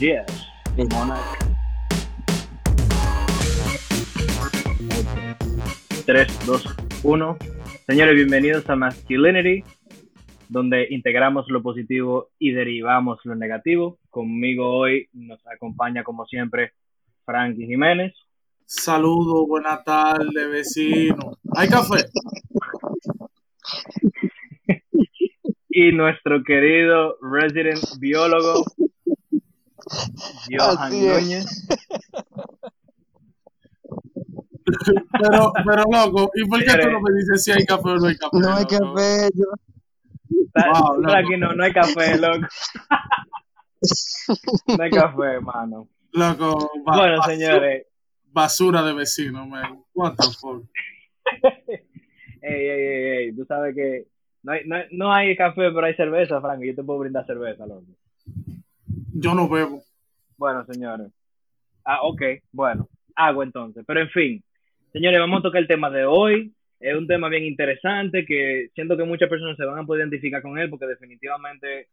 Yes, Monarch. 3, 2, 1. Señores, bienvenidos a Masculinity, donde integramos lo positivo y derivamos lo negativo. Conmigo hoy nos acompaña, como siempre, Frankie Jiménez. Saludos, buenas tardes, vecino. ¿Hay café? y nuestro querido resident biólogo, Johan Núñez. pero, pero loco, ¿y por qué tú no me dices si hay café o no hay café? No hay café, yo. Wow, aquí no, no hay café, loco. no hay café, hermano. Loco, bueno, señores. Basura de vecino, man. What the fuck? ey, ey, ey, ey, tú sabes que no hay, no, no hay café, pero hay cerveza, Frank. Yo te puedo brindar cerveza, loco. Yo no bebo. Bueno, señores. Ah, ok, bueno. Agua entonces. Pero en fin, señores, vamos a tocar el tema de hoy. Es un tema bien interesante que siento que muchas personas se van a poder identificar con él porque definitivamente,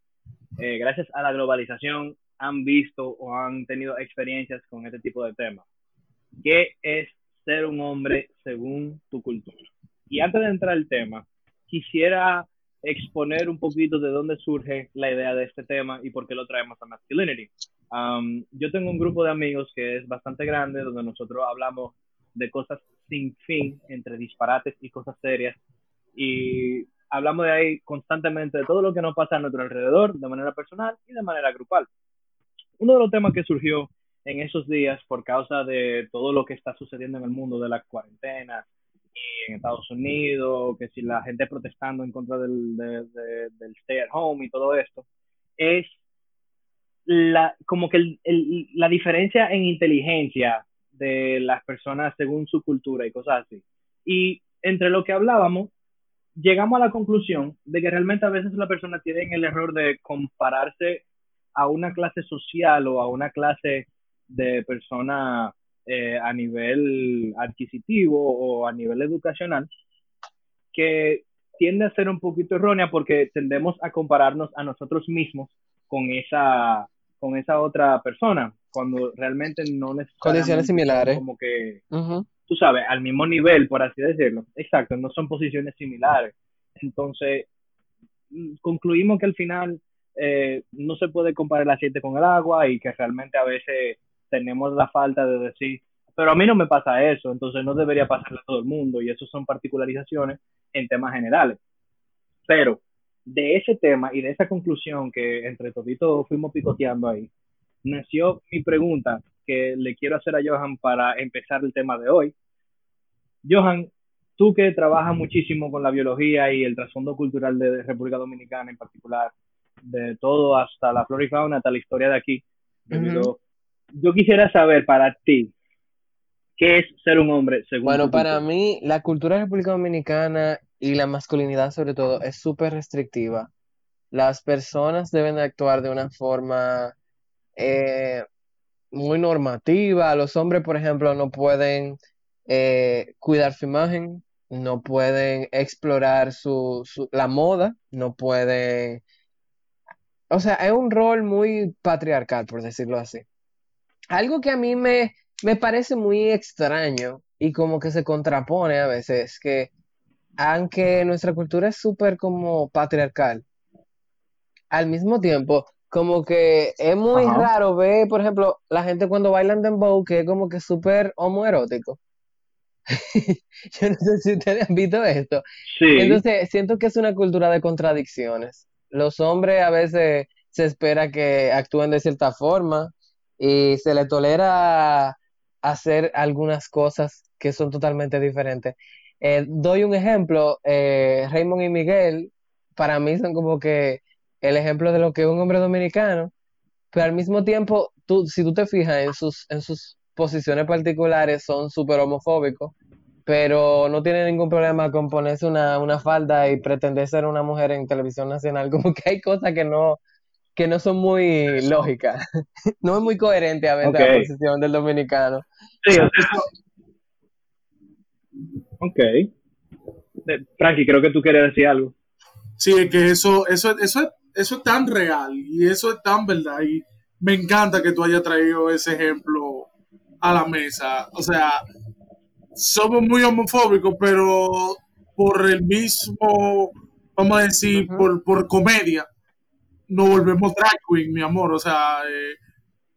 eh, gracias a la globalización, han visto o han tenido experiencias con este tipo de temas. ¿Qué es ser un hombre según tu cultura? Y antes de entrar al tema, quisiera exponer un poquito de dónde surge la idea de este tema y por qué lo traemos a Masculinity. Um, yo tengo un grupo de amigos que es bastante grande, donde nosotros hablamos de cosas sin fin, entre disparates y cosas serias, y hablamos de ahí constantemente de todo lo que nos pasa a nuestro alrededor, de manera personal y de manera grupal. Uno de los temas que surgió en esos días por causa de todo lo que está sucediendo en el mundo de la cuarentena, en Estados Unidos, que si la gente protestando en contra del, del stay at home y todo esto, es la, como que el, el, la diferencia en inteligencia de las personas según su cultura y cosas así. Y entre lo que hablábamos, llegamos a la conclusión de que realmente a veces la persona tiene el error de compararse a una clase social o a una clase de persona eh, a nivel adquisitivo o a nivel educacional, que tiende a ser un poquito errónea porque tendemos a compararnos a nosotros mismos con esa, con esa otra persona, cuando realmente no necesariamente condiciones similares. Como que, tú sabes, al mismo nivel, por así decirlo. Exacto, no son posiciones similares. Entonces, concluimos que al final eh, no se puede comparar el aceite con el agua y que realmente a veces tenemos la falta de decir, pero a mí no me pasa eso, entonces no debería pasarle a todo el mundo y eso son particularizaciones en temas generales. Pero de ese tema y de esa conclusión que entre toditos fuimos picoteando ahí, nació mi pregunta que le quiero hacer a Johan para empezar el tema de hoy. Johan, tú que trabajas muchísimo con la biología y el trasfondo cultural de República Dominicana en particular, de todo hasta la flora y fauna, hasta la historia de aquí, yo quisiera saber para ti, ¿qué es ser un hombre según Bueno, para mí, la cultura de República Dominicana y la masculinidad sobre todo es súper restrictiva. Las personas deben de actuar de una forma eh, muy normativa. Los hombres, por ejemplo, no pueden eh, cuidar su imagen, no pueden explorar su, su, la moda, no pueden... O sea, es un rol muy patriarcal, por decirlo así algo que a mí me, me parece muy extraño y como que se contrapone a veces, que aunque nuestra cultura es súper como patriarcal, al mismo tiempo, como que es muy raro ver, por ejemplo, la gente cuando bailan dembow, que es como que súper homoerótico. Yo no sé si ustedes han visto esto. Entonces, siento que es una cultura de contradicciones. Los hombres a veces se espera que actúen de cierta forma, y se le tolera hacer algunas cosas que son totalmente diferentes. Eh, doy un ejemplo, eh, Raymond y Miguel para mí son como que el ejemplo de lo que es un hombre dominicano, pero al mismo tiempo, tú, si tú te fijas en sus, en sus posiciones particulares, son súper homofóbicos, pero no tiene ningún problema con ponerse una, una falda y pretender ser una mujer en televisión nacional, como que hay cosas que no, que no son muy lógicas. no es muy coherente a veces la posición del dominicano. Sí, Ok. Frankie, creo que tú quieres decir algo. Sí, es que eso, eso, eso, eso es tan real y eso es tan verdad. Y me encanta que tú hayas traído ese ejemplo a la mesa. O sea, somos muy homofóbicos, pero por el mismo, vamos a decir, por, por comedia, nos volvemos drag queen, mi amor. O sea, eh,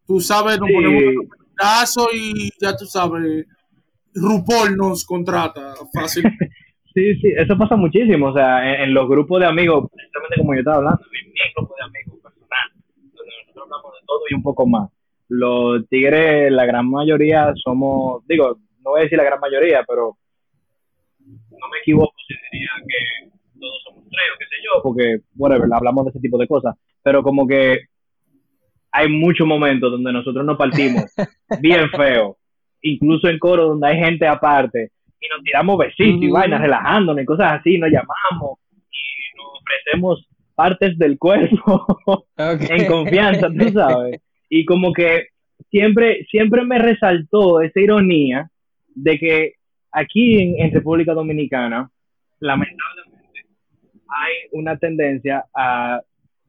tú sabes, nos ponemos un caso y ya tú sabes, RuPaul nos contrata fácil. sí, sí, eso pasa muchísimo. O sea, en, los grupos de amigos, precisamente como yo estaba hablando, en mi grupo de amigos personal, donde nosotros hablamos de todo y un poco más. Los tigres, la gran mayoría somos, digo, no voy a decir la gran mayoría, pero no me equivoco si diría que o qué sé yo, porque, whatever, hablamos de ese tipo de cosas, pero como que hay muchos momentos donde nosotros nos partimos bien feo, incluso en coro donde hay gente aparte, y nos tiramos besitos y vainas relajándonos y cosas así, nos llamamos y nos ofrecemos partes del cuerpo en confianza, tú sabes. Y como que siempre, siempre me resaltó esa ironía de que aquí en, República Dominicana, lamentablemente, hay una tendencia a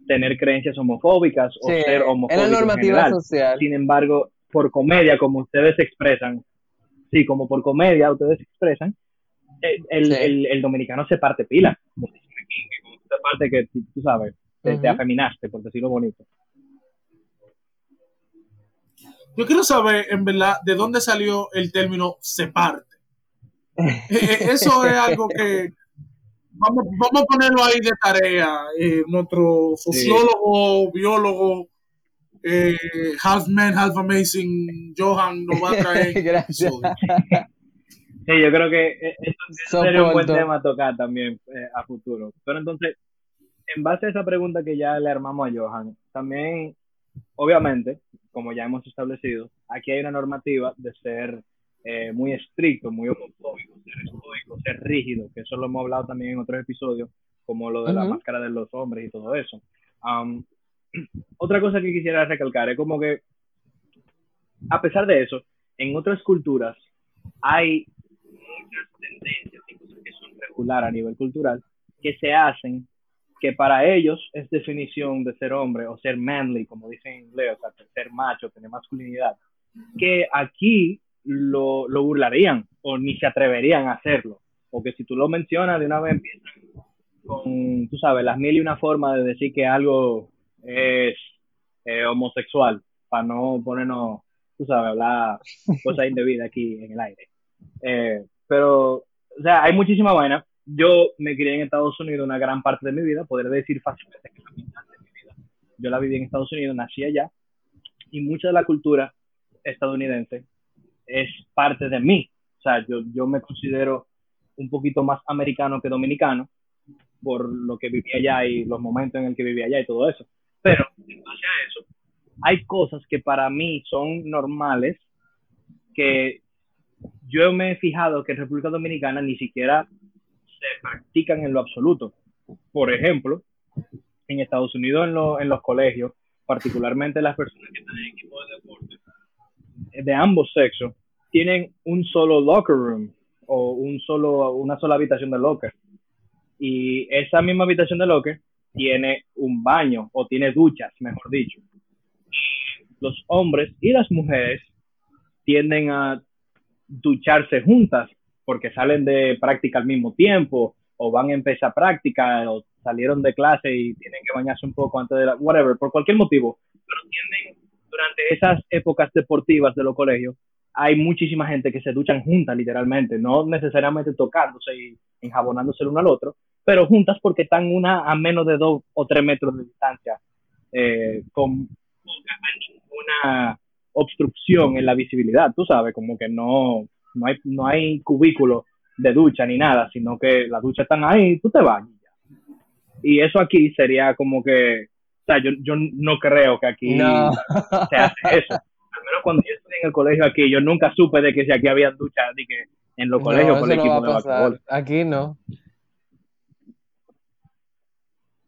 tener creencias homofóbicas o ser homofóbicos. En la normativa social. Sin embargo, por comedia, como ustedes expresan, sí, como por comedia ustedes expresan, el, dominicano se parte pila. Como se parte que tú sabes, te, afeminaste, por decirlo bonito. Yo quiero saber, en verdad, de dónde salió el término se parte. Eh, eh, eso es algo que vamos, vamos a ponerlo ahí de tarea. Eh, nuestro sociólogo, biólogo, half man, half amazing, Johan, nos va a traer. Gracias. Sí, yo creo que eso sería un buen tema a tocar también a futuro. Pero entonces, en base a esa pregunta que ya le armamos a Johan, también, obviamente, como ya hemos establecido, aquí hay una normativa de ser eh, muy estricto, muy homofóbico, ser estoico, ser rígido, que eso lo hemos hablado también en otros episodios, como lo de la máscara de los hombres y todo eso. otra cosa que quisiera recalcar es como que, a pesar de eso, en otras culturas hay muchas tendencias y cosas que son regular a nivel cultural que se hacen que para ellos es definición de ser hombre o ser manly, como dicen en inglés, o sea, ser macho, tener masculinidad, que aquí lo, lo, burlarían o ni se atreverían a hacerlo. Porque si tú lo mencionas de una vez empiezan con, tú sabes, las mil y una formas de decir que algo es homosexual, para no ponernos, tú sabes, hablar cosas indebidas aquí en el aire. Eh, pero, o sea, hay muchísima vaina. Yo me crié en Estados Unidos una gran parte de mi vida, podría decir fácilmente que la mitad de mi vida. Yo la viví en Estados Unidos, nací allá, y mucha de la cultura estadounidense es parte de mí. O sea, yo, yo me considero un poquito más americano que dominicano por lo que viví allá y los momentos en el que viví allá y todo eso. Pero en base a eso, hay cosas que para mí son normales que yo me he fijado que en República Dominicana ni siquiera se practican en lo absoluto. Por ejemplo, en Estados Unidos en, en los colegios, particularmente las personas que están en equipos de deporte, de ambos sexos, tienen un solo locker room o un solo, una sola habitación de locker. Y esa misma habitación de locker tiene un baño o tiene duchas, mejor dicho. Los hombres y las mujeres tienden a ducharse juntas porque salen de práctica al mismo tiempo o van a empezar práctica o salieron de clase y tienen que bañarse un poco antes de la, whatever, por cualquier motivo. Pero tienden durante esas épocas deportivas de los colegios hay muchísima gente que se duchan juntas, literalmente, no necesariamente tocándose y enjabonándose el uno al otro, pero juntas porque están una a menos de dos o tres metros de distancia, eh, con una obstrucción en la visibilidad, tú sabes, como que no, no, hay, no hay cubículo de ducha ni nada, sino que las duchas están ahí, tú te vas Y eso aquí sería como que, sea, yo, yo no creo que aquí se hace eso cuando yo estuve en el colegio aquí, yo nunca supe de que si aquí había duchas que en los colegios por el equipo de Aquí no.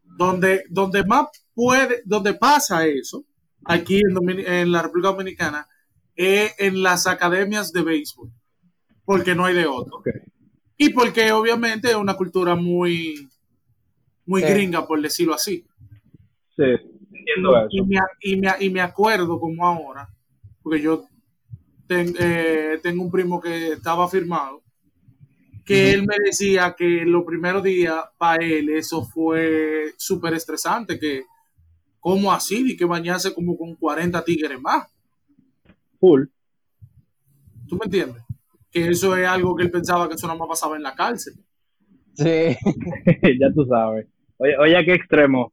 Donde, donde más puede, donde pasa eso, aquí en, la República Dominicana, es en las academias de béisbol, porque no hay de otro. Y porque obviamente es una cultura muy, muy gringa, por decirlo así. Sí. entiendo eso. Y me, y, me, y me acuerdo como ahora, porque yo ten- eh, tengo un primo que estaba firmado, que él me decía que los primeros días para él eso fue súper estresante, que ¿cómo así? Y que bañarse como con 40 tigres más. Full. ¿Tú me entiendes? Que eso es algo que él pensaba que eso nada más pasaba en la cárcel. Sí. ya tú sabes. Oye, oye, ¿a qué extremo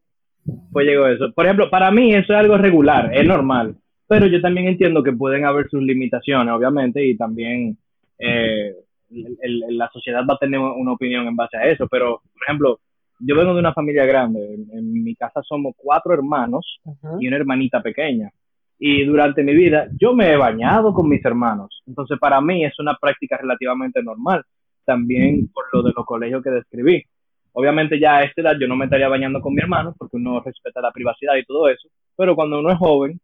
pues llegó eso? Por ejemplo, para mí eso es algo regular, es normal. Pero yo también entiendo que pueden haber sus limitaciones, obviamente, y también eh, el- el- la sociedad va a tener una opinión en base a eso. Pero, por ejemplo, yo vengo de una familia grande. En, en mi casa somos cuatro hermanos y una hermanita pequeña. Y durante mi vida yo me he bañado con mis hermanos. Entonces para mí es una práctica relativamente normal. También por lo de los colegios que describí. Obviamente ya a esta edad yo no me estaría bañando con mi hermano porque uno respeta la privacidad y todo eso. Pero cuando uno es joven,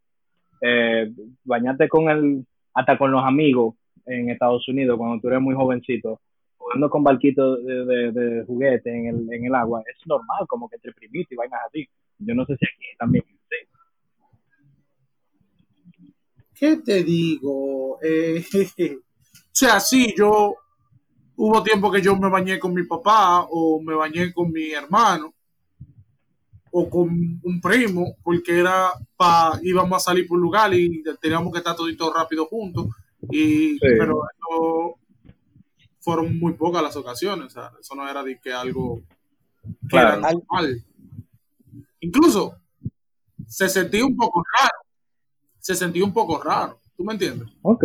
eh, bañarte con el, hasta con los amigos en Estados Unidos, cuando tú eres muy jovencito, jugando con barquitos de, de, juguete en el, en el agua, es normal como que te primito y vainas así. Yo no sé si aquí también. ¿Qué te digo? Eh, o sea, sí, yo hubo tiempo que yo me bañé con mi papá o me bañé con mi hermano o con un primo porque era pa íbamos a salir por un lugar y teníamos que estar toditos rápido juntos y pero eso fueron muy pocas las ocasiones, o sea, eso no era de que algo que Claro. era normal. Incluso se sentía un poco raro. Se sentía un poco raro. ¿Tú me entiendes? Ok.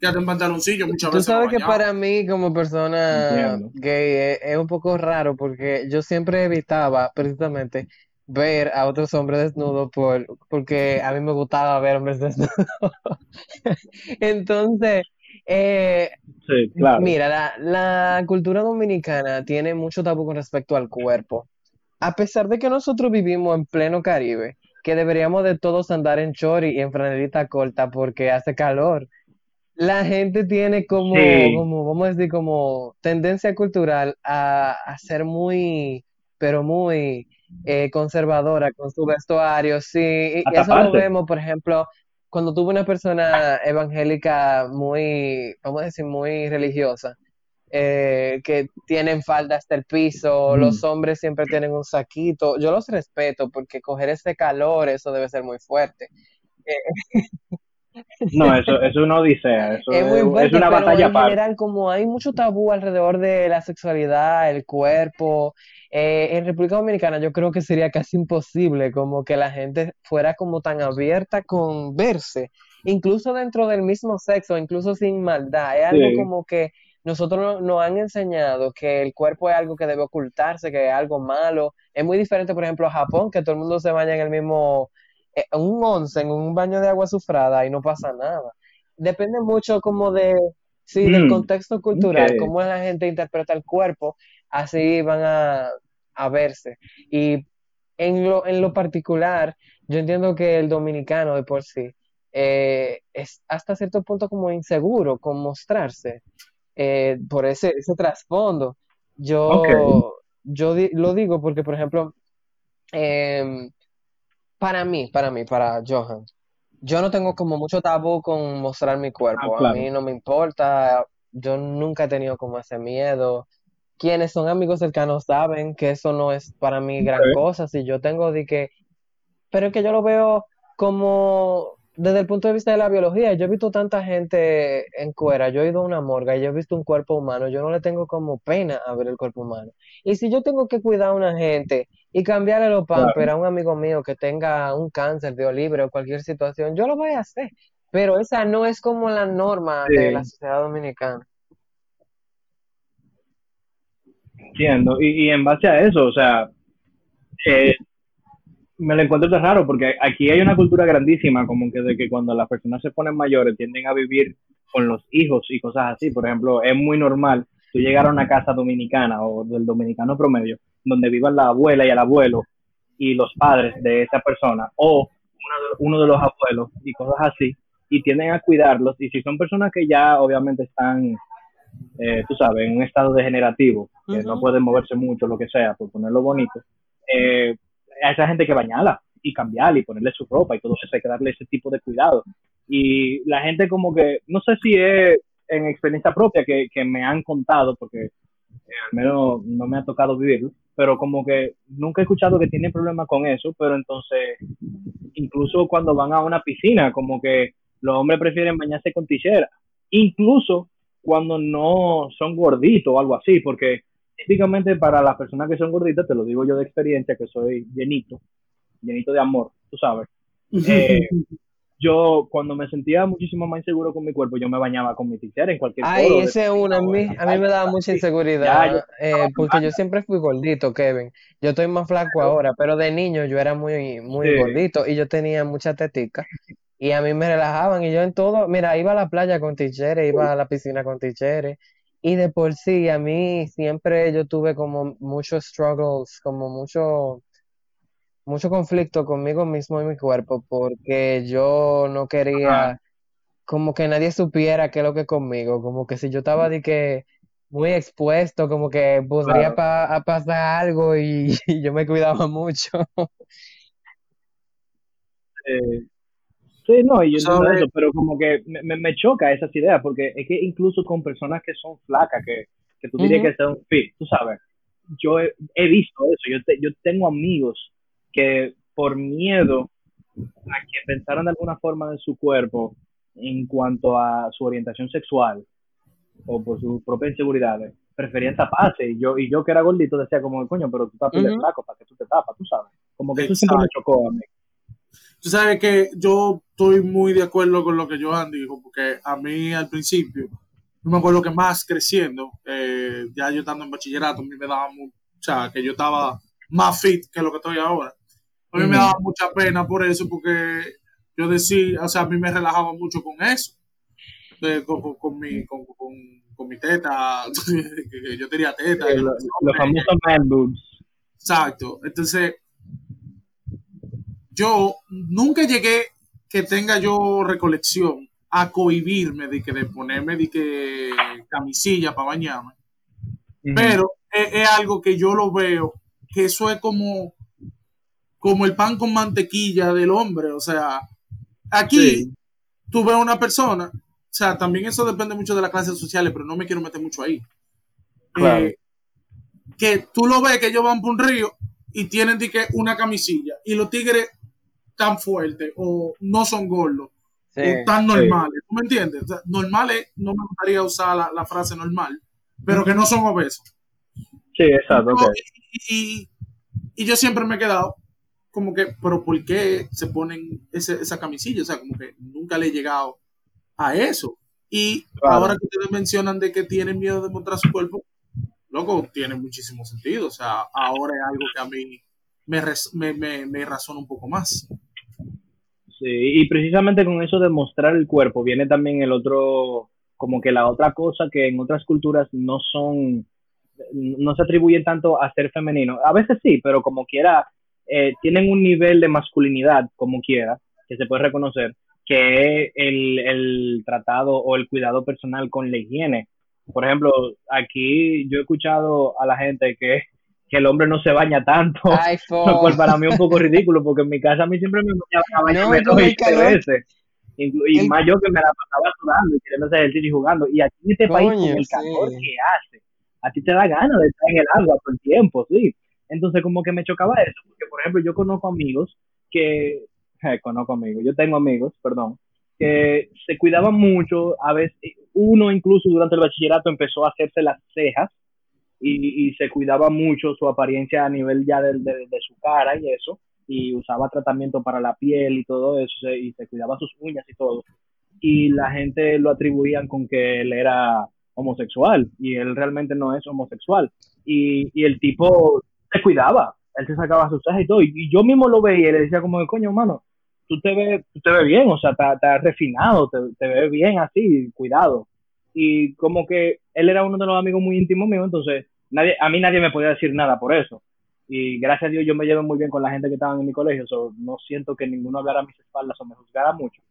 Ya en pantaloncillo muchas Tú veces. sabes que bañaba. para mí como persona Entiendo. gay es, es un poco raro porque yo siempre evitaba precisamente ver a otros hombres desnudos por, porque a mí me gustaba ver hombres desnudos. Entonces, eh, Sí, claro. Mira, la, la cultura dominicana tiene mucho tabú con respecto al cuerpo. A pesar de que nosotros vivimos en pleno Caribe, que deberíamos de todos andar en chori y en franelita corta porque hace calor, la gente tiene como, Sí. como, vamos a decir, como tendencia cultural a, a ser muy, pero muy eh, conservadora con su vestuario, sí, y eso lo vemos, por ejemplo, cuando tuve una persona evangélica muy, vamos a decir, muy religiosa, eh, que tienen falda hasta el piso, los hombres siempre tienen un saquito, yo los respeto porque coger ese calor, eso debe ser muy fuerte. No, eso, eso es una odisea. Eso Es es, muy es fuerte, una pero batalla en general, como hay mucho tabú alrededor de la sexualidad, el cuerpo, eh, en República Dominicana yo creo que sería casi imposible como que la gente fuera como tan abierta con verse, incluso dentro del mismo sexo, incluso sin maldad. Es algo Sí. como que nosotros no- nos han enseñado que el cuerpo es algo que debe ocultarse, que es algo malo. Es muy diferente, por ejemplo, a Japón, que todo el mundo se baña en el mismo, un once, en un baño de agua azufrada y no pasa nada. Depende mucho como de, sí, del Mm, contexto cultural, ok. cómo la gente interpreta el cuerpo, así van a, a verse. Y en lo, en lo particular, yo entiendo que el dominicano de por sí eh, es hasta cierto punto como inseguro con mostrarse eh, por ese, ese trasfondo. Yo, yo di- lo digo porque, por ejemplo, em, para mí, para mí, para Johan, yo no tengo como mucho tabú con mostrar mi cuerpo. Ah, A mí no me importa, yo nunca he tenido como ese miedo. Quienes son amigos cercanos saben que eso no es para mí gran cosa. Si yo tengo de que, pero es que yo lo veo como desde el punto de vista de la biología. Yo he visto tanta gente en cuera, yo he ido a una morgue y yo he visto un cuerpo humano. Yo no le tengo como pena a ver el cuerpo humano. Y si yo tengo que cuidar a una gente y cambiarle los Claro. pampers a un amigo mío que tenga un cáncer de libre o cualquier situación, yo lo voy a hacer. Pero esa no es como la norma de la sociedad dominicana. Entiendo. Y, y en base a eso, o sea, eh, me lo encuentro tan raro porque aquí hay una cultura grandísima como que de que cuando las personas se ponen mayores tienden a vivir con los hijos y cosas así. Por ejemplo, es muy normal tú llegar a una casa dominicana o del dominicano promedio donde vivan la abuela y el abuelo y los padres de esa persona o uno de, los abuelos y cosas así y tienden a cuidarlos y si son personas que ya obviamente están eh, tú sabes, en un estado degenerativo, que no pueden moverse mucho, lo que sea, por ponerlo bonito, eh, a esa gente que bañarla. y cambiarle y ponerle su ropa y todo eso, hay que darle ese tipo de cuidado. Y la gente como que, no sé si es en experiencia propia que, que me han contado, porque eh, al menos no me ha tocado vivirlo, pero como que nunca he escuchado que tienen problemas con eso, pero entonces, incluso cuando van a una piscina, como que los hombres prefieren bañarse con tijera, incluso cuando no son gorditos o algo así, porque típicamente para las personas que son gorditas, te lo digo yo de experiencia, que soy llenito, llenito de amor, tú sabes. Eh, yo cuando me sentía muchísimo más inseguro con mi cuerpo, yo me bañaba con mi tijera en cualquier Ay, ese es uno, a mí, a mí me daba mucha inseguridad, eh, porque yo siempre fui gordito, Kevin. Yo estoy más flaco ahora, pero de niño yo era muy, muy gordito y yo tenía mucha tetica. Y a mí me relajaban y yo en todo, mira, iba a la playa con ticheres, iba a la piscina con ticheres. Y de por sí, a mí siempre yo tuve como muchos struggles, como mucho, mucho conflicto conmigo mismo y mi cuerpo, porque yo no quería como que nadie supiera qué es lo que conmigo, como que si yo estaba de que muy expuesto, como que podría pasar algo y, yo me cuidaba mucho. Eh, Sí, no, y yo entiendo eso, pero como que me, me, choca esas ideas, porque es que incluso con personas que son flacas, que, que tú dirías que son fit, tú sabes, yo he, visto eso, yo, yo tengo amigos que por miedo a que pensaran de alguna forma de su cuerpo en cuanto a su orientación sexual o por sus propias inseguridades, preferían taparse. Y yo, y yo que era gordito decía como, coño, pero tú tapas el flaco para que tú te tapas, tú sabes. Como que eso siempre me chocó a mí. Tú sabes que yo estoy muy de acuerdo con lo que Johan dijo, porque a mí al principio, yo me acuerdo que más creciendo, eh, ya yo estando en bachillerato, a mí me daba mucho, o sea, que yo estaba más fit que lo que estoy ahora. A mí me daba mucha pena por eso, porque yo decía, o sea, a mí me relajaba mucho con eso, con, mi, con, con, mi teta, que yo tenía teta. los, famosos man boobs. Exacto. Entonces, yo nunca llegué que tenga yo recolección a cohibirme de que de ponerme de que camisilla para bañarme. Pero es, algo que yo lo veo, que eso es como, como el pan con mantequilla del hombre. O sea, aquí tú ves a una persona, o sea, también eso depende mucho de las clases sociales, pero no me quiero meter mucho ahí. Eh, que tú lo ves que ellos van por un río y tienen que una camisilla y los tigres tan fuertes o no son gordos o tan normales. ¿Tú me entiendes? normales, no me gustaría usar la, frase normal, pero que no son obesos. Sí, exacto. Y, yo siempre me he quedado como que, pero ¿por qué se ponen esa camisilla? O sea, como que nunca le he llegado a eso. Y ahora que ustedes mencionan de que tienen miedo de mostrar su cuerpo, loco, tiene muchísimo sentido. O sea, ahora es algo que a mí me, me, me, me razona un poco más. Sí, y precisamente con eso de mostrar el cuerpo viene también el otro, como que la otra cosa que en otras culturas no son, no se atribuyen tanto a ser femenino. A veces sí, pero como quiera, eh, tienen un nivel de masculinidad, como quiera, que se puede reconocer, que es el, el tratado o el cuidado personal con la higiene. Por ejemplo, aquí yo he escuchado a la gente que que el hombre no se baña tanto, lo cual para mí es un poco ridículo, porque en mi casa a mí siempre me bañaba no, veces. Y, más yo que me la pasaba sudando y queriendo hacer ejercicio y jugando. Y aquí en este país, con el calor que hace, a ti te da ganas de estar en el agua todo el tiempo, sí. Entonces, como que me chocaba eso, porque, por ejemplo, yo conozco amigos que, eh, conozco amigos, yo tengo amigos, perdón, que se cuidaban mucho, a veces, uno incluso durante el bachillerato empezó a hacerse las cejas, y, se cuidaba mucho su apariencia a nivel ya de, de, su cara y eso, y usaba tratamiento para la piel y todo eso, y se cuidaba sus uñas y todo. Y la gente lo atribuían con que él era homosexual, y él realmente no es homosexual. Y, y el tipo se cuidaba, él se sacaba sus cejas y todo, y, yo mismo lo veía y le decía como, coño, mano, tú te ves, tú te ves bien, o sea, estás refinado, te, te ves bien así, cuidado y como que él era uno de los amigos muy íntimos míos, entonces nadie, a mí nadie me podía decir nada por eso. Y gracias a Dios yo me llevo muy bien con la gente que estaba en mi colegio, no siento que ninguno hablara a mis espaldas o me juzgara mucho,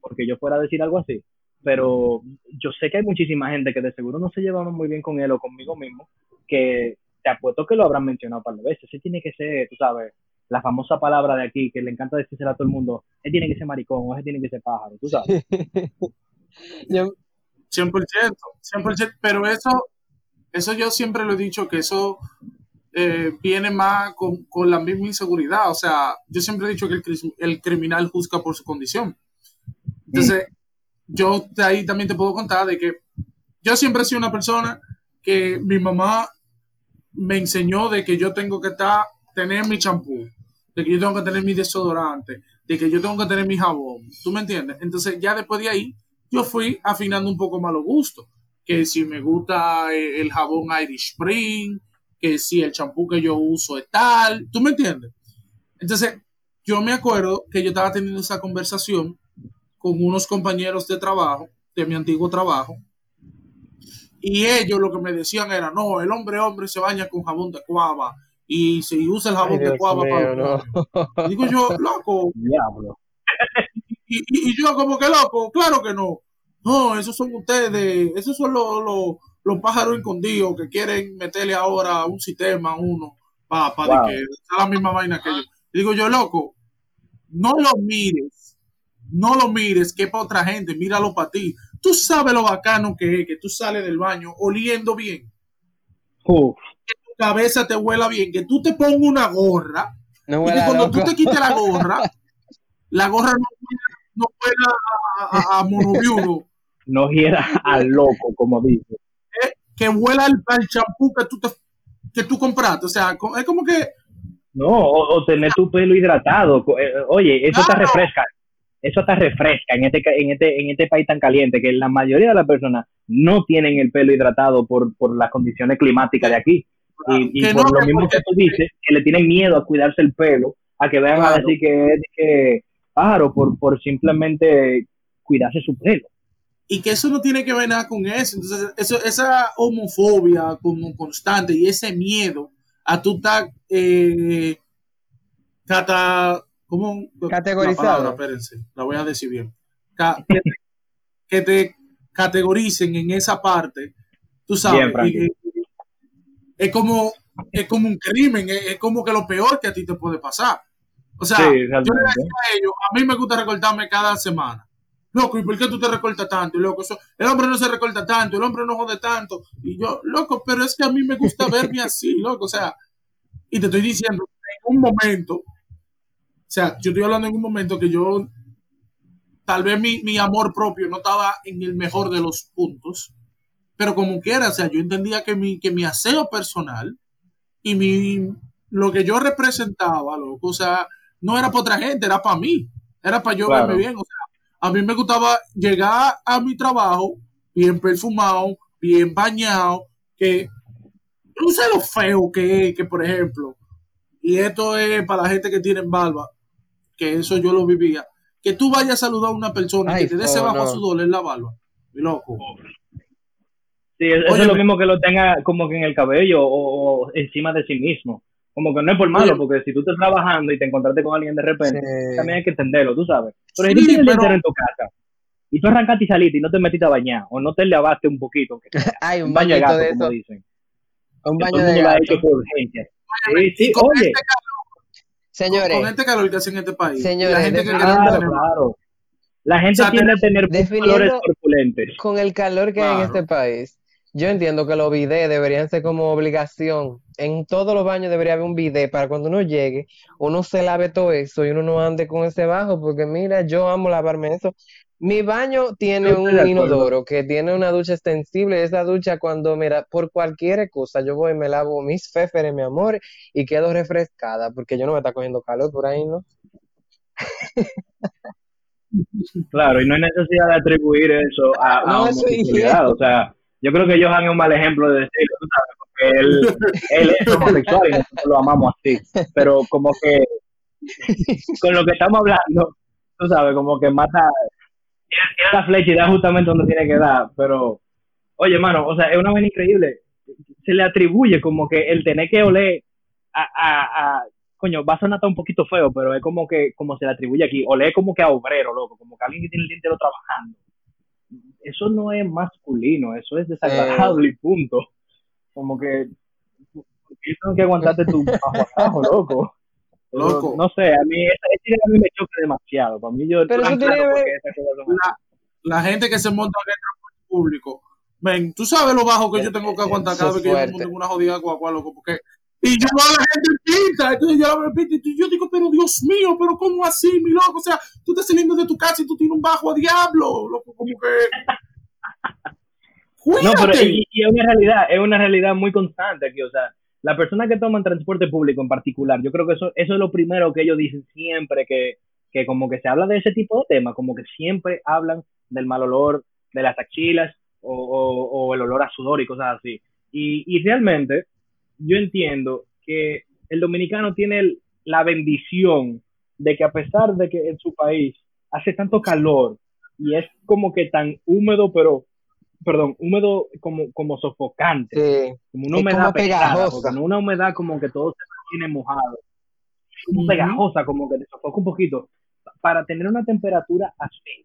porque yo fuera a decir algo así. Pero yo sé que hay muchísima gente que de seguro no se llevaban muy bien con él o conmigo mismo, que te apuesto que lo habrán mencionado un par de veces. Ese tiene que ser, tú sabes, la famosa palabra de aquí que le encanta decírsela a todo el mundo, él tiene que ser maricón o él tiene que ser pájaro, tú sabes. yo... 100%, 100%, pero eso, eso yo siempre lo he dicho, que eso eh, viene más con, con, la misma inseguridad. O sea, yo siempre he dicho que el, el criminal juzga por su condición. Entonces, yo de ahí también te puedo contar de que yo siempre he sido una persona que mi mamá me enseñó de que yo tengo que estar, tener mi champú, de que yo tengo que tener mi desodorante, de que yo tengo que tener mi jabón. ¿Tú me entiendes? Entonces, ya después de ahí, yo fui afinando un poco más los gustos. Que si me gusta eh, el jabón Irish Spring, que si el champú que yo uso es tal, ¿tú me entiendes? Entonces, yo me acuerdo que yo estaba teniendo esa conversación con unos compañeros de trabajo, de mi antiguo trabajo, y ellos lo que me decían era, no, el hombre hombre se baña con jabón de cuava y se usa el jabón de cuava para... Digo yo, loco. Diablo. Y, yo como que loco, claro que no. No, esos son ustedes, esos son los, los, los pájaros escondidos que quieren meterle ahora un sistema a uno para que sea la misma vaina que yo. Digo yo, loco, no lo mires, no lo mires, que para otra gente, míralo para ti. Tú sabes lo bacano que es, que tú sales del baño oliendo bien. Que tu cabeza te huela bien, que tú te pongas una gorra. y que cuando tú te quites la gorra, la gorra no, no huela a, a, a No hiera al loco, como dice que huela al, champú que tú, que tú compraste. O sea, es como que... No, o, tener tu pelo hidratado. Eh, oye, eso te refresca. Eso te refresca en este, en, este, en este país tan caliente que la mayoría de las personas no tienen el pelo hidratado por, por las condiciones climáticas de aquí. Y, por lo mismo que tú dices, que le tienen miedo a cuidarse el pelo, a que vean a decir que es que, claro, por, por simplemente cuidarse su pelo y que eso no tiene que ver nada con eso. Entonces, eso, esa homofobia como constante y ese miedo a tú estar eh, cata, ¿cómo? categorizado. La, la voy a decir bien. que, te, categoricen en esa parte, tú sabes. es como es como un crimen, es, como que lo peor que a ti te puede pasar. O sea, yo le decía a ellos, a mí me gusta recortarme cada semana loco, ¿y por qué tú te recortas tanto? loco, el hombre no se recorta tanto, el hombre no jode tanto. Y yo, loco, pero es que a mí me gusta verme así, loco, o sea, y te estoy diciendo, en un momento, sea, yo estoy hablando en un momento que yo, tal vez mi, mi amor propio no estaba en el mejor de los puntos, pero como quiera, o sea, yo entendía que mi, que mi aseo personal y mi, lo que yo representaba, loco, o sea, no era para otra gente, era para mí, era para yo verme bien, o sea, a mí me gustaba llegar a mi trabajo bien perfumado, bien bañado, que no sé lo feo que es, que por ejemplo, y esto es para la gente que tiene barba, que eso yo lo vivía, que tú vayas a saludar a una persona y que te dé ese bajo sudor en la barba, mi loco. Sí, eso es lo mismo que lo tenga como que en el cabello o encima de sí mismo como que no es por malo, porque si tú estás trabajando y te encontraste con alguien de repente, también hay que entenderlo, tú sabes. Pero si tú tienes el en tu casa y tú arrancaste y saliste y no te metiste a bañar o no te lavaste un poquito, hay un, baño de gato, de como dicen. Un baño de gato. hecho por urgencia. Sí, sí, oye. Señores, con este calor que hace en este país, señores, la gente que claro, claro. La gente tiende a tener colores corpulentes. Con el calor que hay en este país, yo entiendo que los bidets deberían ser como obligación. En todos los baños debería haber un bidet para cuando uno llegue, uno se lave todo eso y uno no ande con ese bajo, porque mira, yo amo lavarme eso. Mi baño tiene un inodoro que tiene una ducha extensible. Esa ducha, cuando, mira, por cualquier cosa, yo voy y me lavo mis féferes, mi amor, y quedo refrescada, porque yo no me está cogiendo calor por ahí, ¿no? Claro, y no hay necesidad de atribuir eso a, a homosexualidad, o sea yo creo que Johan es un mal ejemplo de decirlo, tú sabes, porque él, él es homosexual y nosotros lo amamos así. Pero como que con lo que estamos hablando, tú sabes, como que mata, la flecha y da justamente donde tiene que dar. Pero, oye, mano, o sea, es una vaina increíble. Se le atribuye como que el tener que oler a, a, a coño, va a sonar un poquito feo, pero es como que, como se le atribuye aquí, oler como que a obrero, loco, como que alguien que tiene el diente trabajando eso no es masculino, eso es desagradable y punto. Como que yo tengo que aguantarte tu bajo loco. Loco. No sé, a mí esa a mí me choca demasiado. Para mí yo Pero eso tiene claro ver-. La, la gente que se monta en el transporte público. Ven, tú sabes lo bajo que yo tengo que aguantar cada vez que yo me fuerte. monto en una jodida guagua, loco, porque... Y yo veo a la gente en pinta, entonces yo la veo en pinta, y yo digo, pero Dios mío, pero ¿cómo así, mi loco? O sea, tú estás saliendo de tu casa y tú tienes un bajo a diablo, loco, como que... No, pero Cuídate. y, y es una realidad, es una realidad muy constante aquí, o sea, las personas que toman transporte público en particular, yo creo que eso, eso es lo primero que ellos dicen siempre que, que como que se habla de ese tipo de temas, como que siempre hablan del mal olor de las axilas o, o- el olor a sudor y cosas así. Y, y realmente yo entiendo que el dominicano tiene la bendición de que a pesar de que en su país hace tanto calor y es como que tan húmedo, pero perdón, húmedo como, como sofocante, Sí. como una humedad como pesada, una humedad como que todo se mantiene mojado, como pegajosa, como que te sofoca un poquito, para tener una temperatura así.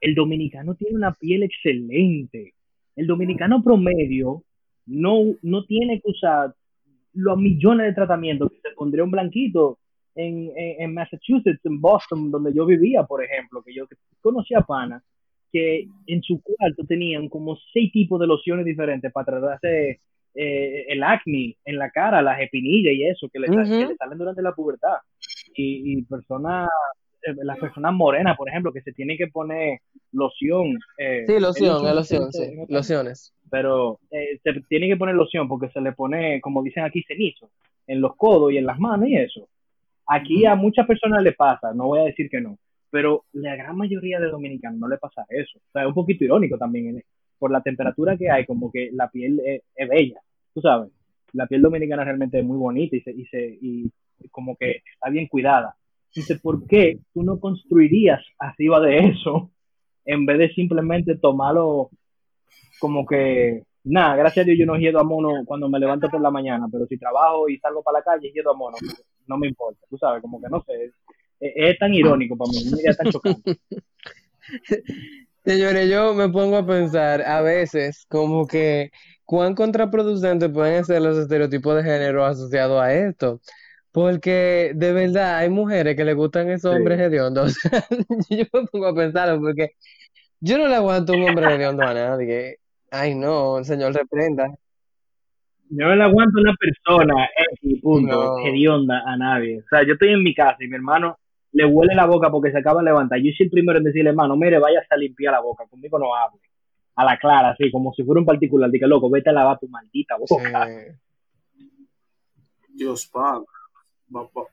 El dominicano tiene una piel excelente. El dominicano promedio no, no tiene que usar los millones de tratamientos que se pondría un blanquito en, en, en Massachusetts, en Boston, donde yo vivía, por ejemplo, que yo conocía a Pana, que en su cuarto tenían como seis tipos de lociones diferentes para tratarse eh, el acné en la cara, las espinillas y eso que le, que le salen durante la pubertad. Y, y personas, eh, las personas morenas, por ejemplo, que se tienen que poner loción. eh, Sí, ¿es loción, es loción, sí. Lociones. pero eh, se tiene que poner loción porque se le pone, como dicen aquí, cenizo en los codos y en las manos y eso. Aquí a muchas personas le pasa, no voy a decir que no, pero la gran mayoría de dominicanos no le pasa eso. O sea, es un poquito irónico también, ¿eh? por la temperatura que hay, como que la piel es, es bella, tú sabes. La piel dominicana realmente es muy bonita y, se, y, se, y como que está bien cuidada. Dice, ¿por qué tú no construirías arriba de eso en vez de simplemente tomarlo como que, nada, gracias a Dios yo no yedo a mono cuando me levanto por la mañana, pero si trabajo y salgo para la calle, yedo a mono, no me importa, tú sabes, como que no sé, es, tan irónico para mí, una idea tan chocante. Señores, yo me pongo a pensar a veces como que cuán contraproducentes pueden ser los estereotipos de género asociados a esto. Porque de verdad hay mujeres que le gustan esos Sí. hombres hediondos. Yo me pongo a pensarlo porque yo no le aguanto un hombre hediondo a nadie. Ay, no, el señor reprenda. Yo no le aguanto a una persona, X, punto, No. hedionda a nadie. O sea, yo estoy en mi casa y mi hermano le huele la boca porque se acaba de levantar. Yo soy el primero en decirle, hermano, mire, váyase a limpiar la boca, conmigo no hable. A la clara, así, como si fuera un particular. Dije, loco, vete a lavar tu maldita boca. Sí. Dios padre. Va- va- O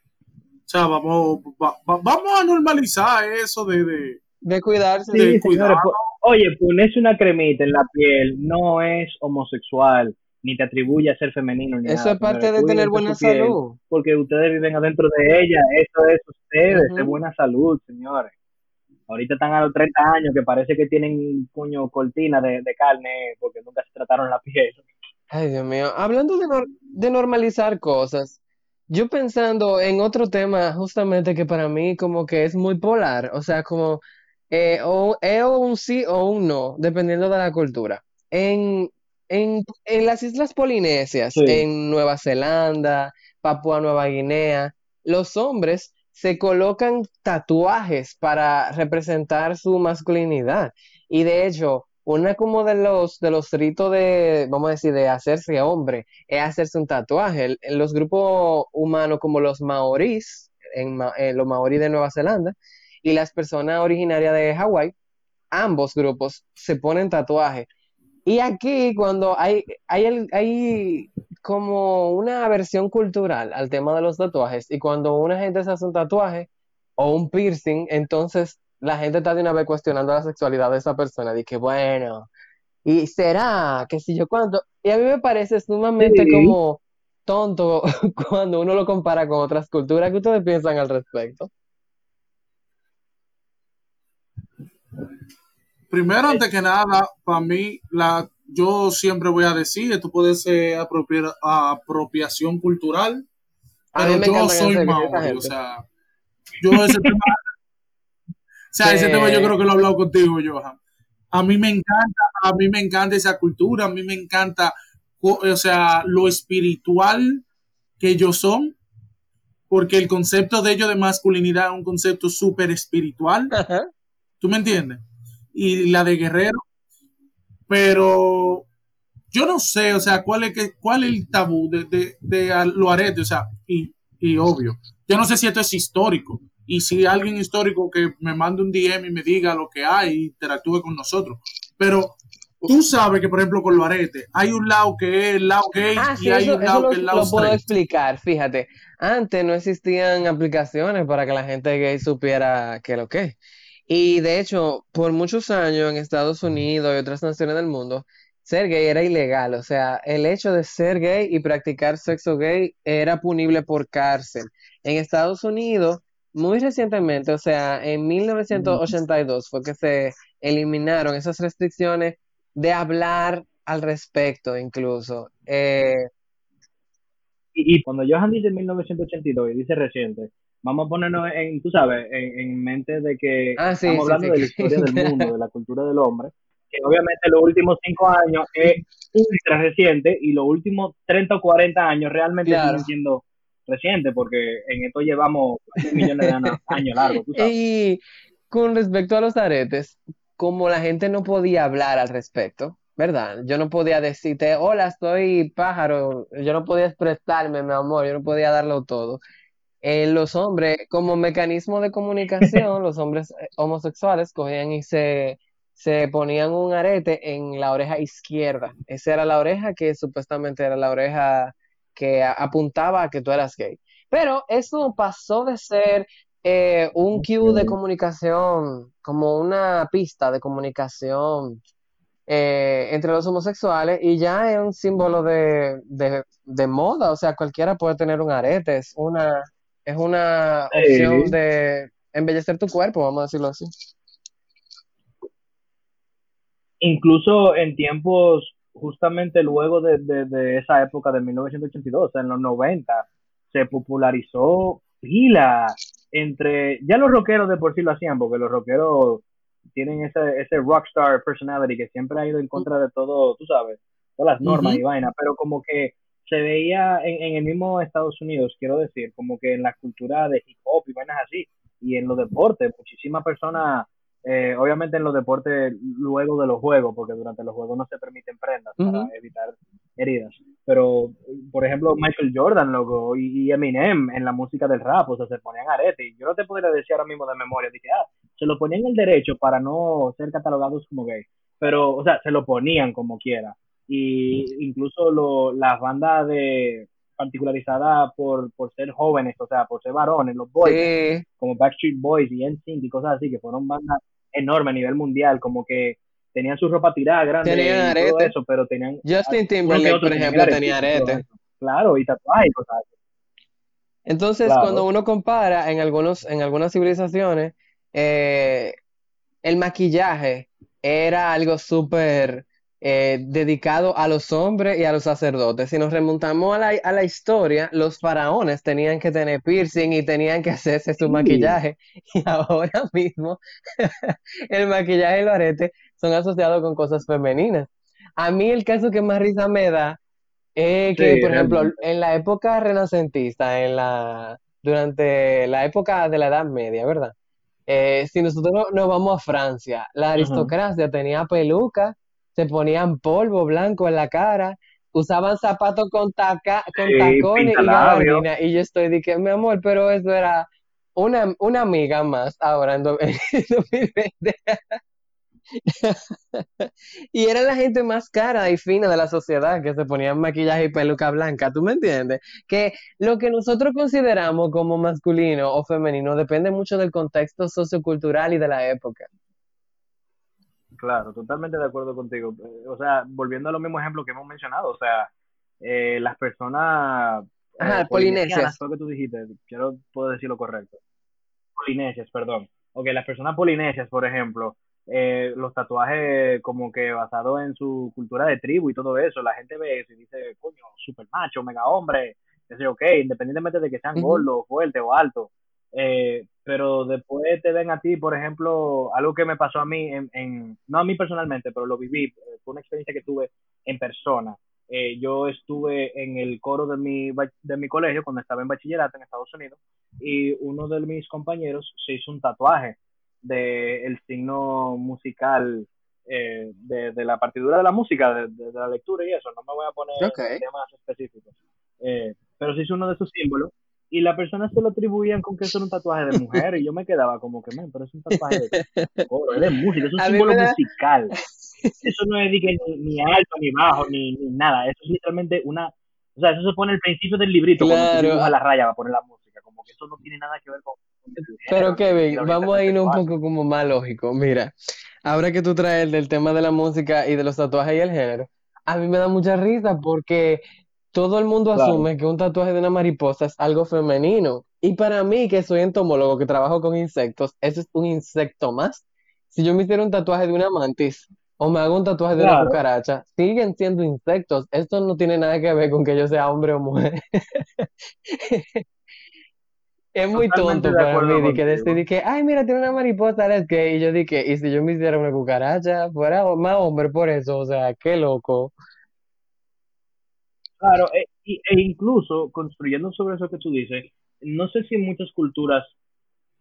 sea, vamos, va- va- vamos a normalizar eso de, de- De cuidarse. Sí, de señores, cuidado. po- oye, ponerse una cremita en la piel no es homosexual, ni te atribuye a ser femenino. Ni Eso nada, es parte de tener buena piel, salud. Porque ustedes viven adentro de ella, eso es ustedes, es buena salud, señores. Ahorita están a los 30 años que parece que tienen puño cortina de, de carne porque nunca se trataron la piel. Ay, Dios mío. Hablando de, nor- de normalizar cosas, yo pensando en otro tema justamente que para mí como que es muy polar, o sea, como eh, o, es o un sí o un no, dependiendo de la cultura. En, en, en las islas Polinesias, Sí. en Nueva Zelanda, Papúa Nueva Guinea, los hombres se colocan tatuajes para representar su masculinidad. Y de hecho, una como de los, de los ritos de, vamos a decir, de hacerse hombre, es hacerse un tatuaje. En los grupos humanos como los maorís, en, en los maorís de Nueva Zelanda, y las personas originarias de Hawái, ambos grupos se ponen tatuajes. Y aquí cuando hay, hay, el- hay como una aversión cultural al tema de los tatuajes, y cuando una gente se hace un tatuaje o un piercing, entonces la gente está de una vez cuestionando la sexualidad de esa persona, de que bueno, y será, que si yo cuánto, y a mí me parece sumamente Sí. como tonto cuando uno lo compara con otras culturas. ¿Qué ustedes piensan al respecto? Primero, antes que nada, para mí, la, yo siempre voy a decir, esto puede ser apropia- apropiación cultural, pero yo soy maori, o sea, yo ese tema, o sea, ese tema yo creo que lo he hablado contigo, Johan. A mí me encanta, a mí me encanta esa cultura, a mí me encanta, o sea, lo espiritual que ellos son. porque el concepto de ellos de masculinidad es un concepto súper espiritual. ¿Tú me entiendes? Y la de guerrero. Pero yo no sé, o sea, cuál es, cuál es el tabú de, de, de lo arete, o sea, y, y obvio. Yo no sé si esto es histórico. Y si alguien histórico que me mande un DM y me diga lo que hay, interactúe con nosotros. Pero tú sabes que, por ejemplo, con los aretes, hay un lado que es el lado gay Ah, y hay eso, un lado lo, que es el lado lo puedo straight. explicar, fíjate. Antes no existían aplicaciones para que la gente gay supiera qué es lo que es. Y de hecho, por muchos años en Estados Unidos y otras naciones del mundo, ser gay era ilegal. O sea, el hecho de ser gay y practicar sexo gay era punible por cárcel. En Estados Unidos, muy recientemente, o sea, en 1982 fue que se eliminaron esas restricciones de hablar al respecto, incluso. Eh, Y, y cuando Johan dice 1982 y dice reciente, vamos a ponernos en, tú sabes, en, en mente de que Ah, sí, estamos sí, hablando sí. de la historia del mundo, de la cultura del hombre, que obviamente los últimos cinco años es ultra reciente y los últimos 30 o 40 años realmente Claro. siguen siendo recientes porque en esto llevamos millones de años, años largos, tú sabes. Y con respecto a los aretes, como la gente no podía hablar al respecto, ¿verdad? Yo no podía decirte, hola, soy pájaro, yo no podía expresarme, mi amor, yo no podía darlo todo. Eh, los hombres, como mecanismo de comunicación, los hombres eh, homosexuales cogían y se, se ponían un arete en la oreja izquierda. Esa era la oreja que supuestamente era la oreja que apuntaba a que tú eras gay. Pero eso pasó de ser eh, un cue de comunicación, como una pista de comunicación eh, entre los homosexuales y ya es un símbolo de, de, de moda, o sea, cualquiera puede tener un arete, es una, es una Sí. opción de embellecer tu cuerpo, vamos a decirlo así. incluso en tiempos justamente luego de, de, de esa época de 1982, o sea, en los 90, se popularizó pila entre, ya los rockeros de por sí lo hacían, porque los rockeros tienen ese, ese rockstar personality que siempre ha ido en contra de todo, tú sabes, todas las normas Ujú. y vainas, pero como que se veía en, en el mismo Estados Unidos, quiero decir, como que en la cultura de hip hop y vainas así, y en los deportes, muchísimas personas eh, obviamente en los deportes luego de los juegos, porque durante los juegos no se permiten prendas para evitar heridas. Pero, por ejemplo, Michael Jordan, loco, y, y Eminem en la música del rap, o sea, se ponían arete. Y yo no te podría decir ahora mismo de memoria, de que, ah, se lo ponían el derecho para no ser catalogados como gay. Pero, o sea, se lo ponían como quiera. Y incluso lo, las bandas de particularizadas por, por ser jóvenes, o sea, por ser varones, los boys, Sí, como Backstreet Boys y NSYNC y cosas así, que fueron bandas enormes a nivel mundial, como que tenían su ropa tirada grande Tenían y todo arete. eso, pero tenían Justin Timberlake, por ejemplo, tenía arete. Claro, y tatuajes y cosas así. Entonces, Claro. cuando uno compara en algunos, en algunas civilizaciones, eh, el maquillaje era algo súper eh, dedicado a los hombres y a los sacerdotes. Si nos remontamos a la, a la historia, los faraones tenían que tener piercing y tenían que hacerse su Sí. maquillaje. Y ahora mismo, el maquillaje y los aretes son asociados con cosas femeninas. A mí el caso que más risa me da es que, Sí, por ejemplo, en la época renacentista, en la, durante la época de la Edad Media, ¿verdad? Eh, si nosotros nos vamos a Francia, la aristocracia tenía peluca, se ponían polvo blanco en la cara, usaban zapatos con, taca, con Sí, tacones y gabardina, y yo estoy que, mi amor, pero eso era una, una amiga más ahora en 2020. Y era la gente más cara y fina de la sociedad que se ponían maquillaje y peluca blanca, ¿tú me entiendes? Que lo que nosotros consideramos como masculino o femenino depende mucho del contexto sociocultural y de la época. Claro, totalmente de acuerdo contigo. Eh, O sea, volviendo a los mismos ejemplos que hemos mencionado, o sea, eh, las personas Ajá, eh, polinesias. polinesianas, fue lo que tú dijiste, quiero puedo decir lo correcto. Polinesias, perdón. Ok, las personas polinesias, por ejemplo, eh, los tatuajes como que basados en su cultura de tribu y todo eso, la gente ve eso y dice, coño, super macho, mega hombre, qué sé yo, ok, independientemente de que sean Ujú. gordos, fuertes o altos. Eh, pero después te ven a ti, por ejemplo, algo que me pasó a mí, en, en- no a mí personalmente, pero lo viví, eh, fue una experiencia que tuve en persona. eh, yo estuve en el coro de mi, de mi colegio cuando estaba en bachillerato en Estados Unidos y uno de mis compañeros se hizo un tatuaje del el signo musical eh, de, la partidura de la música, de, la lectura y eso. No me voy a poner temas específicos. Eh, pero se hizo uno de sus símbolos y las personas se lo atribuían con que eso era un tatuaje de mujer y yo me quedaba como que, pero es un tatuaje de, coro, es de música, es un símbolo musical. Eso no es ni, alto, ni bajo, ni, nada. Eso es literalmente una. O sea, eso se pone el principio del librito. Cuando se la raya para poner la música. Como que eso no tiene nada que ver con. Pero Kevin, vamos a ir un poco como más lógico. Mira, ahora que tú traes del tema de la música y de los tatuajes y el género, a mí me da mucha risa porque todo el mundo asume que un tatuaje de una mariposa es algo femenino. Y para mí, que soy entomólogo, que trabajo con insectos, eso es un insecto más. Si yo me hiciera un tatuaje de una mantis, o me hago un tatuaje de una cucaracha, siguen siendo insectos. Esto no tiene nada que ver con que yo sea hombre o mujer. es muy tonto para mí de que decidí que, ay, mira, tiene una mariposa, es que, y yo dije, y si yo me hiciera una cucaracha, fuera más hombre por eso, o sea, qué loco. Claro, e, e incluso construyendo sobre eso que tú dices, no sé si en muchas culturas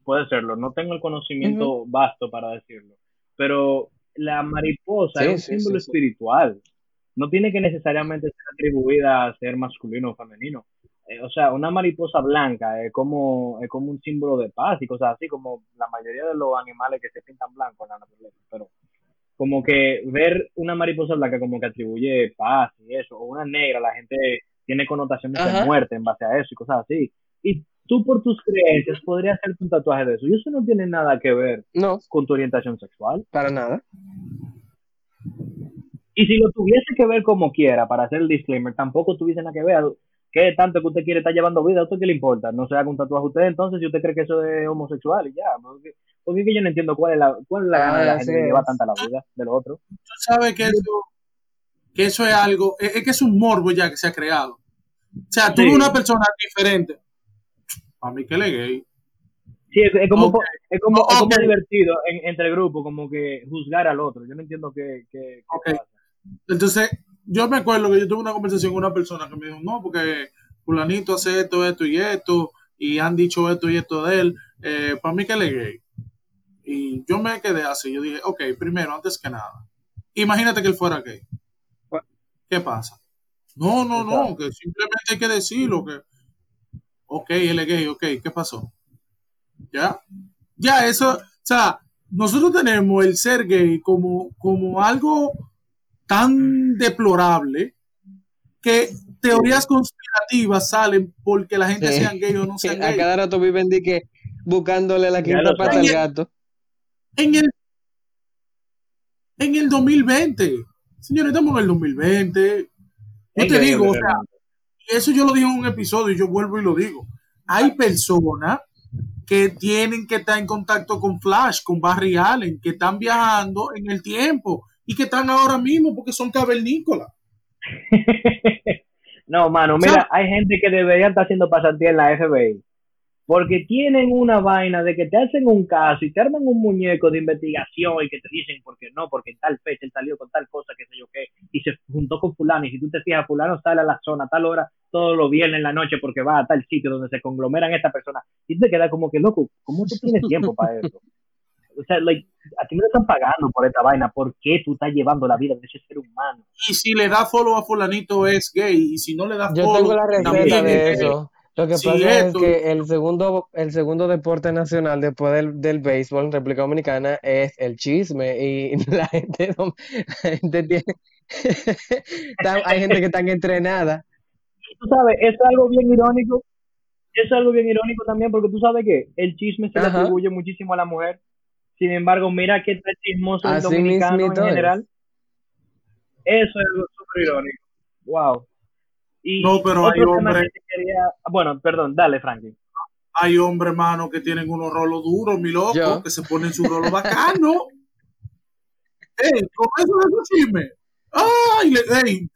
puede serlo, no tengo el conocimiento vasto para decirlo, pero la mariposa es un símbolo espiritual. No tiene que necesariamente ser atribuida a ser masculino o femenino. Eh, o sea, una mariposa blanca es como, es como un símbolo de paz y cosas así, como la mayoría de los animales que se pintan blancos en la naturaleza. Pero como que ver una mariposa blanca como que atribuye paz y eso, o una negra, la gente tiene connotaciones de muerte en base a eso y cosas así. Y tú por tus creencias podrías hacerte un tatuaje de eso. Y eso no tiene nada que ver con tu orientación sexual. Para nada. Y si lo tuviese que ver como quiera, para hacer el disclaimer, tampoco tuviese nada que ver. ¿Qué tanto que usted quiere estar llevando vida? ¿A usted qué le importa? No se haga un tatuaje a usted entonces si usted cree que eso es homosexual y ya. Porque, porque yo no entiendo cuál es la, cuál es la gana de la ah, gente que lleva tanta la vida del otro. Tú sabes que eso, que eso es algo, es, que es un morbo ya que se ha creado. O sea, tú una persona diferente a mí que le gay. Sí, es, como, es como, es como divertido en, entre el grupo, como que juzgar al otro. Yo no entiendo qué, qué, pasa. Entonces, yo me acuerdo que yo tuve una conversación con una persona que me dijo, no, porque fulanito hace esto, esto y esto, y han dicho esto y esto de él, eh, para mí que le gay. Y yo me quedé así, yo dije, ok, primero, antes que nada, imagínate que él fuera gay. ¿Qué pasa? No, no, no, que simplemente hay que decirlo, que ok, él es gay, ok, ¿qué pasó? ¿Ya? Ya, eso, o sea, nosotros tenemos el ser gay como, como algo tan deplorable que teorías conspirativas salen porque la gente sea gay o no sea gay. A cada rato viven de que buscándole la quinta pata al gato. En el, en el 2020, señores, estamos en el 2020. Yo te digo, o sea, eso yo lo dije en un episodio y yo vuelvo y lo digo. Hay personas que tienen que estar en contacto con Flash, con Barry Allen, que están viajando en el tiempo y que están ahora mismo porque son cavernícolas. no, mano, mira, hay gente que debería estar haciendo pasantía en la FBI porque tienen una vaina de que te hacen un caso y te arman un muñeco de investigación y que te dicen por qué no, porque en tal fecha él salió con tal cosa, que sé yo qué, y se juntó con fulano, y si tú te fijas, fulano sale a la zona a tal hora todos los viernes en la noche porque va a tal sitio donde se conglomeran estas personas, y te queda como que, loco, ¿cómo tú tienes tiempo para eso? O sea, like, a ti no te están pagando por esta vaina, ¿por qué tú estás llevando la vida de ese ser humano? Y si le da follow a fulanito es gay, y si no le da follow... Yo tengo la receta de eso. Lo que pasa es que el segundo, el segundo deporte nacional después del, del béisbol en República Dominicana es el chisme y la gente, la gente tiene, hay gente que está entrenada. Tú sabes, es algo bien irónico, es algo bien irónico también porque tú sabes que el chisme se le atribuye muchísimo a la mujer. Sin embargo, mira qué tal chismoso el dominicano en general. Eso es algo súper irónico. Wow no, pero hay hombres. Bueno, perdón, dale, Frankie. Hay hombres, hermano, que tienen unos rolos duros, mi loco, que se ponen su rolo bacano. ¡Ey! ¿Con eso de su chisme? ¡Ay! ¡Ey!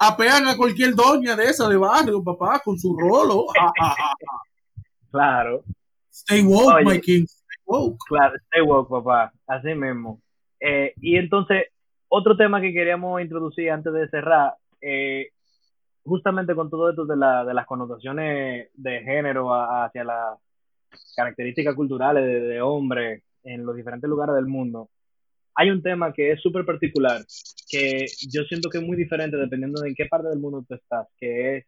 apean a cualquier doña de esa de barrio, papá, con su rolo. claro. Stay woke, my king. Stay woke. Claro, stay woke, papá. Así mismo. Eh, y entonces, otro tema que queríamos introducir antes de cerrar eh, justamente con todo esto de, la, de las connotaciones de género hacia las características culturales de, de hombre en los diferentes lugares del mundo, hay un tema que es súper particular, que yo siento que es muy diferente dependiendo de en qué parte del mundo tú estás, que es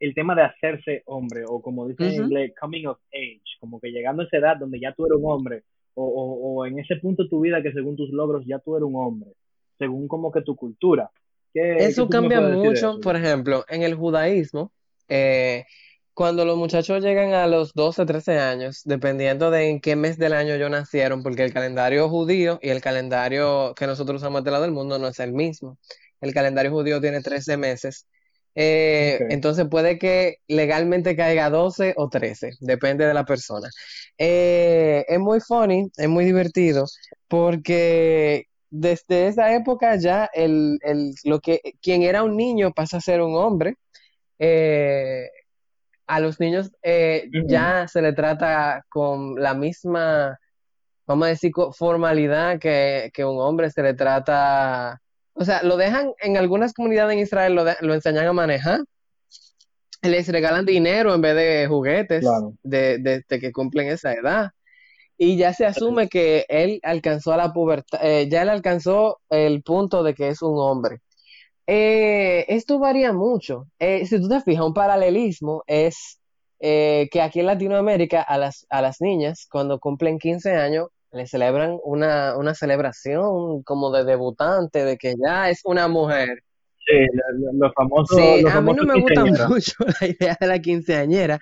el tema de hacerse hombre, o como dicen en inglés, coming of age, como que llegando a esa edad donde ya tú eres un hombre, o, o, en ese punto de tu vida que según tus logros ya tú eres un hombre, según como que tu cultura. Eso cambia mucho, por ejemplo, en el judaísmo, eh, cuando los muchachos llegan a los 12, 13 años, dependiendo de en qué mes del año yo nacieron, porque el calendario judío y el calendario que nosotros usamos de lado del mundo no es el mismo. El calendario judío tiene 13 meses. Eh, entonces puede que legalmente caiga 12 o 13, depende de la persona. Eh, es muy funny, es muy divertido, porque desde esa época ya el, el, lo que, quien era un niño pasa a ser un hombre. Eh, a los niños eh, ya se le trata con la misma, vamos a decir, formalidad que, un hombre se le trata. O sea, lo dejan en algunas comunidades en Israel, lo, enseñan a manejar. Les regalan dinero en vez de juguetes desde de, que cumplen esa edad. Y ya se asume que él alcanzó a la pubertad, eh, ya él alcanzó el punto de que es un hombre. Eh, esto varía mucho. Eh, si tú te fijas, un paralelismo es que aquí en Latinoamérica a las, a las niñas, cuando cumplen 15 años, le celebran una, una celebración como de debutante, de que ya es una mujer. Sí, los famosos. Sí, a mí no me gusta mucho la idea de la quinceañera,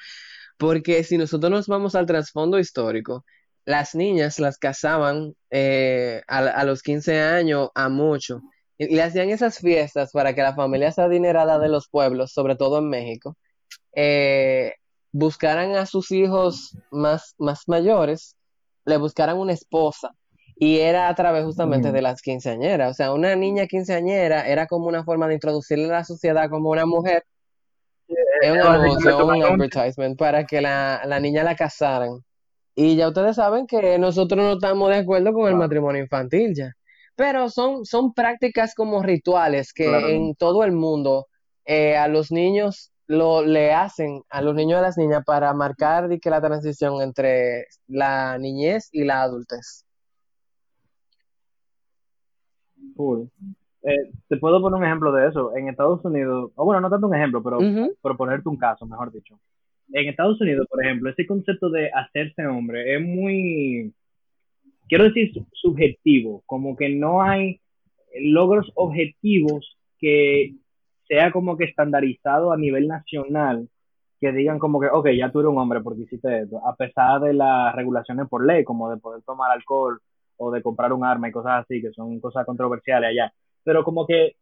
porque si nosotros nos vamos al trasfondo histórico, las niñas las casaban a, a, los 15 años a mucho y le hacían esas fiestas para que la familia adinerada de los pueblos, sobre todo en México, eh, buscaran a sus hijos más, más mayores, le buscaran una esposa. Y era a través justamente de las quinceañeras. O sea, una niña quinceañera era como una forma de introducirle a la sociedad como una mujer. Es un anuncio, un advertisement para que la, la, niña la casaran. Y ya ustedes saben que nosotros no estamos de acuerdo con el matrimonio infantil ya. Pero son, son prácticas como rituales que en todo el mundo eh, a los niños lo le hacen, a los niños y a las niñas para marcar que la transición entre la niñez y la adultez. Cool. Eh, te puedo poner un ejemplo de eso. En Estados Unidos, o bueno, no tanto un ejemplo, pero por ponerte un caso, mejor dicho. En Estados Unidos, por ejemplo, ese concepto de hacerse hombre es muy, quiero decir subjetivo, como que no hay logros objetivos que sea como que estandarizado a nivel nacional, que digan como que, ok, ya tú eres un hombre porque hiciste esto, a pesar de las regulaciones por ley, como de poder tomar alcohol o de comprar un arma y cosas así, que son cosas controversiales allá. Pero como que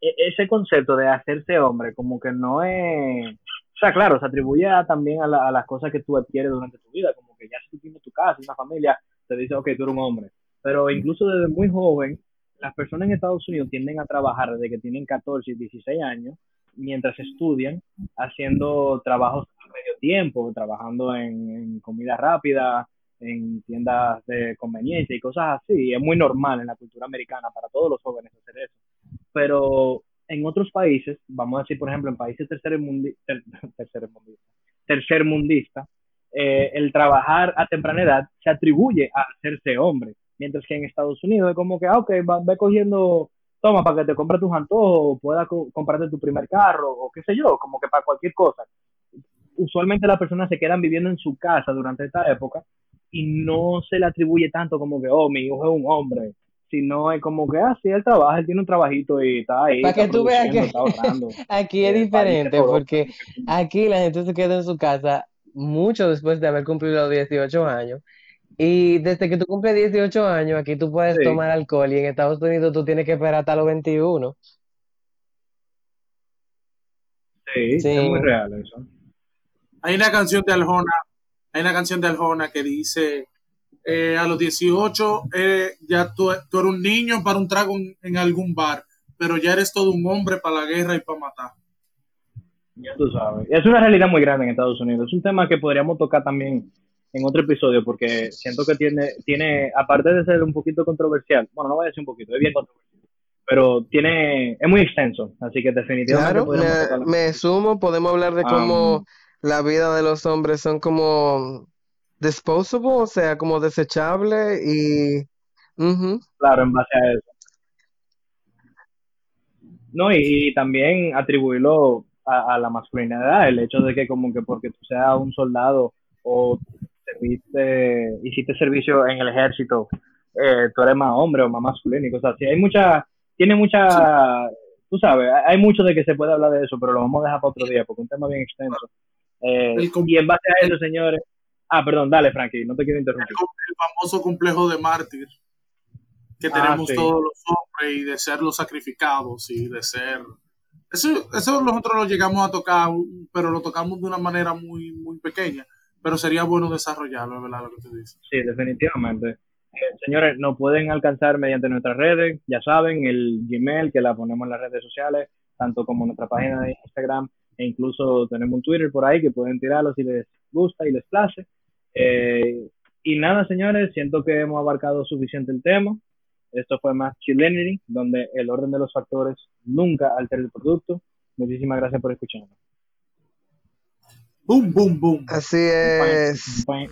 e, ese concepto de hacerse hombre, como que no es... Sea, claro, se atribuye también a, a, las cosas que tú adquieres durante tu vida, como que ya si tú tienes tu casa, una familia, te dice, ok, tú eres un hombre. Pero incluso desde muy joven, las personas en Estados Unidos tienden a trabajar desde que tienen 14 y 16 años, mientras estudian, haciendo trabajos a medio tiempo, trabajando en, comida rápida, en tiendas de conveniencia y cosas así. Es muy normal en la cultura americana para todos los jóvenes hacer eso. Pero en otros países, vamos a decir, por ejemplo, en países tercermundistas, tercer mundista, eh, el trabajar a temprana edad se atribuye a hacerse hombre, mientras que en Estados Unidos es como que, ah, ok, va, ve cogiendo, toma, para que te compres tus antojos, o puedas comprarte tu primer carro, o qué sé yo, como que para cualquier cosa. Usualmente las personas se quedan viviendo en su casa durante esta época y no se le atribuye tanto como que, oh, mi hijo es un hombre, sino es como que, ah, sí, él trabaja, él tiene un trabajito y está ahí. Para que tú veas que aquí es diferente, porque aquí la gente se queda en su casa mucho después de haber cumplido los 18 años. Y desde que tú cumples 18 años, aquí tú puedes tomar alcohol y en Estados Unidos tú tienes que esperar hasta los 21. Sí, es muy real eso. Hay una canción de Aljona, hay una canción de Aljona que dice, eh, a los 18 eh, ya tú, eres un niño para un trago en algún bar, pero ya eres todo un hombre para la guerra y para matar. Ya tú sabes. Es una realidad muy grande en Estados Unidos. Es un tema que podríamos tocar también en otro episodio porque siento que tiene, tiene aparte de ser un poquito controversial, bueno, no voy a decir un poquito, es bien controversial, pero tiene, es muy extenso, así que definitivamente Claro, me, tocarlo. me sumo, podemos hablar de cómo Um, la vida de los hombres son como disposable, o sea, como desechable y... Claro, en base a eso. No, y, y también atribuirlo a, a la masculinidad, el hecho de que como que porque tú seas un soldado o serviste, hiciste servicio en el ejército, eh, tú eres más hombre o más masculino y cosas así. Hay mucha, tiene mucha, tú sabes, hay mucho de que se puede hablar de eso, pero lo vamos a dejar para otro día porque es un tema bien extenso. Eh, y en base a eso, señores, ah, perdón, dale, Frankie, no te quiero interrumpir. el famoso complejo de mártir que Ah, tenemos sí. todos los hombres y de ser los sacrificados y de ser eso, eso nosotros lo llegamos a tocar pero lo tocamos de una manera muy muy pequeña pero sería bueno desarrollarlo es verdad lo que tú dices Sí, definitivamente. Eh, señores, nos pueden alcanzar mediante nuestras redes, ya saben, el Gmail que la ponemos en las redes sociales, tanto como nuestra página de Instagram, e incluso tenemos un Twitter por ahí que pueden tirarlo si les gusta y les place. Eh, y nada, señores, siento que hemos abarcado suficiente el tema. Esto fue más Chillinity, donde el orden de los factores nunca altera el producto. Muchísimas gracias por escucharnos. boom boom boom Así es. Bye.